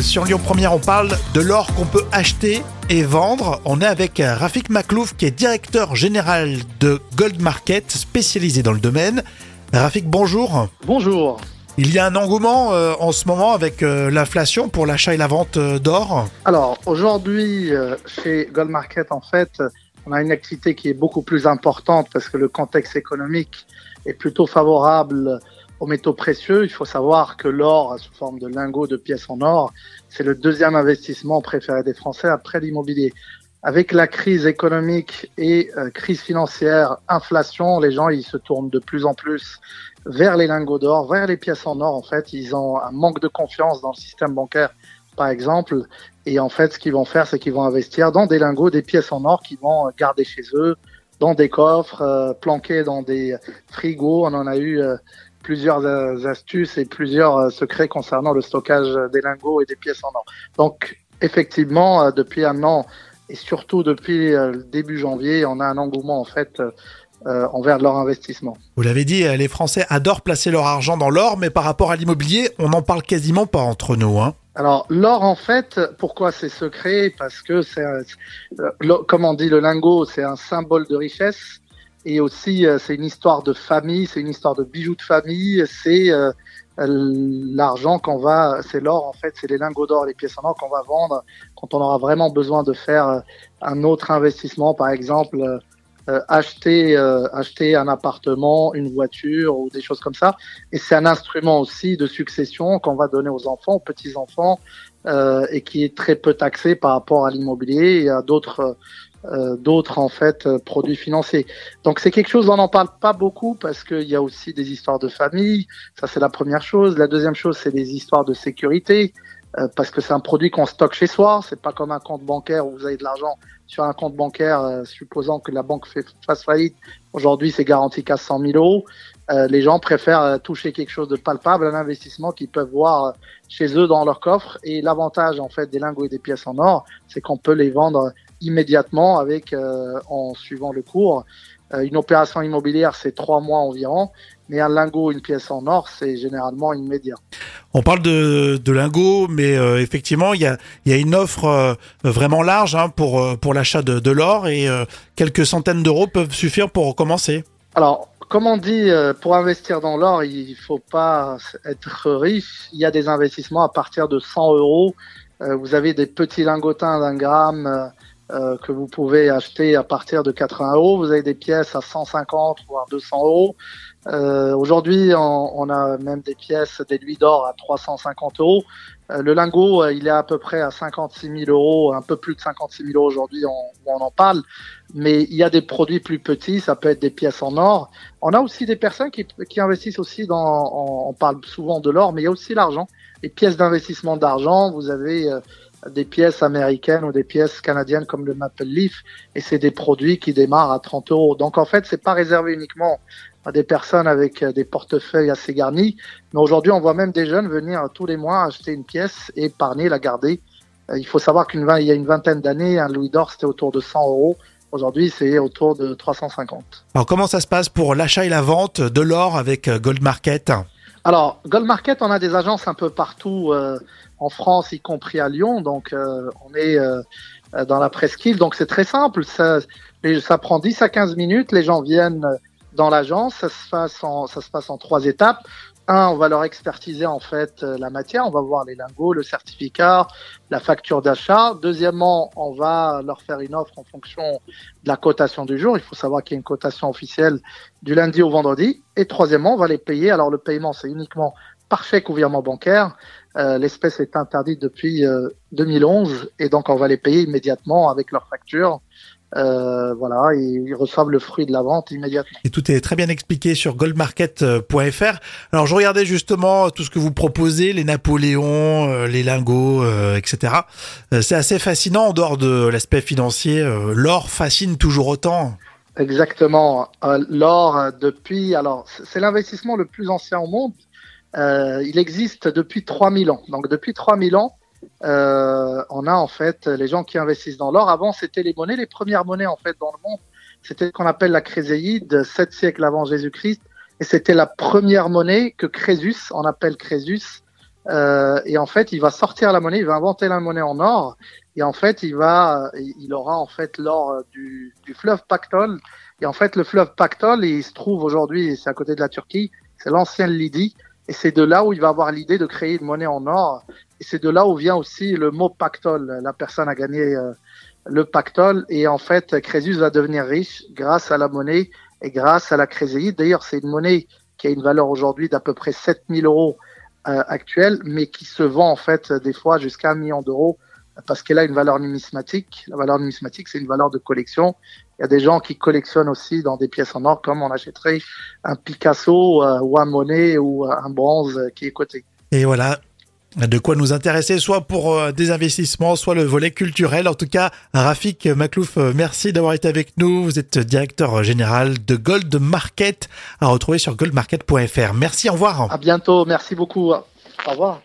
sur Lyon Première, on parle de l'or qu'on peut acheter et vendre. On est avec Rafik Maklouf, qui est directeur général de Gold Market, spécialisé dans le domaine. Rafik, bonjour. Bonjour. Il y a un engouement euh, en ce moment avec euh, l'inflation pour l'achat et la vente euh, d'or Alors aujourd'hui, euh, chez Gold Market, en fait, on a une activité qui est beaucoup plus importante parce que le contexte économique est plutôt favorable aux métaux précieux. Il faut savoir que l'or, sous forme de lingots de pièces en or, c'est le deuxième investissement préféré des Français après l'immobilier. Avec la crise économique et euh, crise financière, inflation, les gens ils se tournent de plus en plus vers les lingots d'or, vers les pièces en or. En fait, ils ont un manque de confiance dans le système bancaire, par exemple. Et en fait, ce qu'ils vont faire, c'est qu'ils vont investir dans des lingots, des pièces en or qu'ils vont garder chez eux, dans des coffres, euh, planqués dans des frigos. On en a eu euh, plusieurs euh, astuces et plusieurs euh, secrets concernant le stockage des lingots et des pièces en or. Donc, effectivement, euh, depuis un an et surtout depuis le début janvier, on a un engouement en fait euh, envers leur investissement. Vous l'avez dit, les Français adorent placer leur argent dans l'or, mais par rapport à l'immobilier, on n'en parle quasiment pas entre nous. Hein. Alors l'or en fait, pourquoi c'est secret? Parce que c'est, euh, comme on dit, le lingot, c'est un symbole de richesse et aussi euh, c'est une histoire de famille, c'est une histoire de bijoux de famille, c'est euh, euh, l'argent qu'on va, c'est l'or en fait, c'est les lingots d'or, les pièces en or qu'on va vendre quand on aura vraiment besoin de faire un autre investissement, par exemple. acheter acheter un appartement, une voiture ou des choses comme ça. Et c'est un instrument aussi de succession qu'on va donner aux enfants, aux petits-enfants, euh, et qui est très peu taxé par rapport à l'immobilier et à d'autres euh, d'autres en fait euh, produits financiers. Donc c'est quelque chose on n'en parle pas beaucoup parce qu'il y a aussi des histoires de famille. Ça c'est la première chose. La deuxième chose c'est des histoires de sécurité euh, parce que c'est un produit qu'on stocke chez soi. C'est pas comme un compte bancaire où vous avez de l'argent sur un compte bancaire, euh, supposant que la banque fait, fasse faillite. Aujourd'hui c'est garanti qu'à 100 000 euros. Les gens préfèrent toucher quelque chose de palpable, un investissement qu'ils peuvent voir chez eux dans leur coffre. Et l'avantage en fait des lingots et des pièces en or, c'est qu'on peut les vendre immédiatement avec euh, en suivant le cours. Euh, une opération immobilière, c'est trois mois environ, mais un lingot, une pièce en or, c'est généralement immédiat. On parle de, de lingots, mais euh, effectivement, il y a, y a une offre vraiment large hein, pour, pour l'achat de, de l'or et quelques centaines d'euros peuvent suffire pour commencer. Alors, comme on dit, pour investir dans l'or, il faut pas être riche. Il y a des investissements à partir de 100 euros. Vous avez des petits lingotins d'un gramme euh, que vous pouvez acheter à partir de 80 euros. Vous avez des pièces à 150 voire 200 euros. Euh, Aujourd'hui, on, on a même des pièces, des louis d'or à 350 euros. Euh, le lingot, euh, il est à peu près à 56 000 euros, un peu plus de 56 000 euros aujourd'hui, on, on en parle. Mais il y a des produits plus petits, ça peut être des pièces en or. On a aussi des personnes qui, qui investissent aussi dans, on, on parle souvent de l'or, mais il y a aussi l'argent. Les pièces d'investissement d'argent, vous avez des pièces américaines ou des pièces canadiennes comme le Maple Leaf, et c'est des produits qui démarrent à 30 euros. Donc en fait, c'est pas réservé uniquement à des personnes avec euh, des portefeuilles assez garnis, mais aujourd'hui, on voit même des jeunes venir tous les mois acheter une pièce et épargner, la garder. Euh, Il faut savoir qu'il y a une vingtaine d'années, un louis d'or, c'était autour de 100 euros. Aujourd'hui, c'est autour de 350. Alors comment ça se passe pour l'achat et la vente de l'or avec euh, Gold Market? Alors, Gold Market, on a des agences un peu partout euh, en France, y compris à Lyon. Donc, euh, on est euh, dans la presqu'île. Donc, c'est très simple. Ça, ça prend 10 à 15 minutes. Les gens viennent dans l'agence. Ça se passe en, trois étapes. Un, on va leur expertiser en fait euh, la matière. On va voir les lingots, le certificat, la facture d'achat. Deuxièmement, on va leur faire une offre en fonction de la cotation du jour. Il faut savoir qu'il y a une cotation officielle du lundi au vendredi. Et troisièmement, on va les payer. Alors le paiement, c'est uniquement par chèque ou virement bancaire. Euh, L'espèce est interdite depuis euh, 2011 et donc on va les payer immédiatement avec leur facture. Euh, voilà, ils reçoivent le fruit de la vente immédiatement. Et tout est très bien expliqué sur goldmarket.fr. Alors je regardais justement tout ce que vous proposez, les Napoléons, euh, les lingots, euh, etc. Euh, C'est assez fascinant en dehors de l'aspect financier. euh, L'or fascine toujours autant. Exactement. Euh, L'or, euh, depuis, alors c'est l'investissement le plus ancien au monde. Euh, il existe depuis 3000 ans. Donc depuis 3000 ans, euh, on a en fait les gens qui investissent dans l'or. Avant, c'était les monnaies, les premières monnaies en fait dans le monde. C'était ce qu'on appelle la chryséide, 7 siècles avant Jésus-Christ. Et c'était la première monnaie que Crésus, on appelle Crésus, Euh, et en fait, il va sortir la monnaie, il va inventer la monnaie en or. Et en fait, il va, il aura en fait l'or du, fleuve Pactol. Et en fait, le fleuve Pactol, il se trouve aujourd'hui, c'est à côté de la Turquie, c'est l'ancienne Lydie. Et c'est de là où il va avoir l'idée de créer une monnaie en or. Et c'est de là où vient aussi le mot pactole. La personne a gagné euh, le pactole. Et en fait, Crésus va devenir riche grâce à la monnaie et grâce à la créséite. D'ailleurs, c'est une monnaie qui a une valeur aujourd'hui d'à peu près 7000 euros euh, actuels, mais qui se vend en fait des fois jusqu'à un million d'euros parce qu'elle a une valeur numismatique. La valeur numismatique, c'est une valeur de collection. Il y a des gens qui collectionnent aussi dans des pièces en or, comme on achèterait un Picasso euh, ou un Monet ou un bronze qui est coté. Et voilà, de quoi nous intéresser, soit pour euh, des investissements, soit le volet culturel. En tout cas, Rafik Maklouf, euh, merci d'avoir été avec nous. Vous êtes directeur général de Gold Market, à retrouver sur goldmarket.fr. Merci, au revoir. À bientôt, merci beaucoup. Au revoir.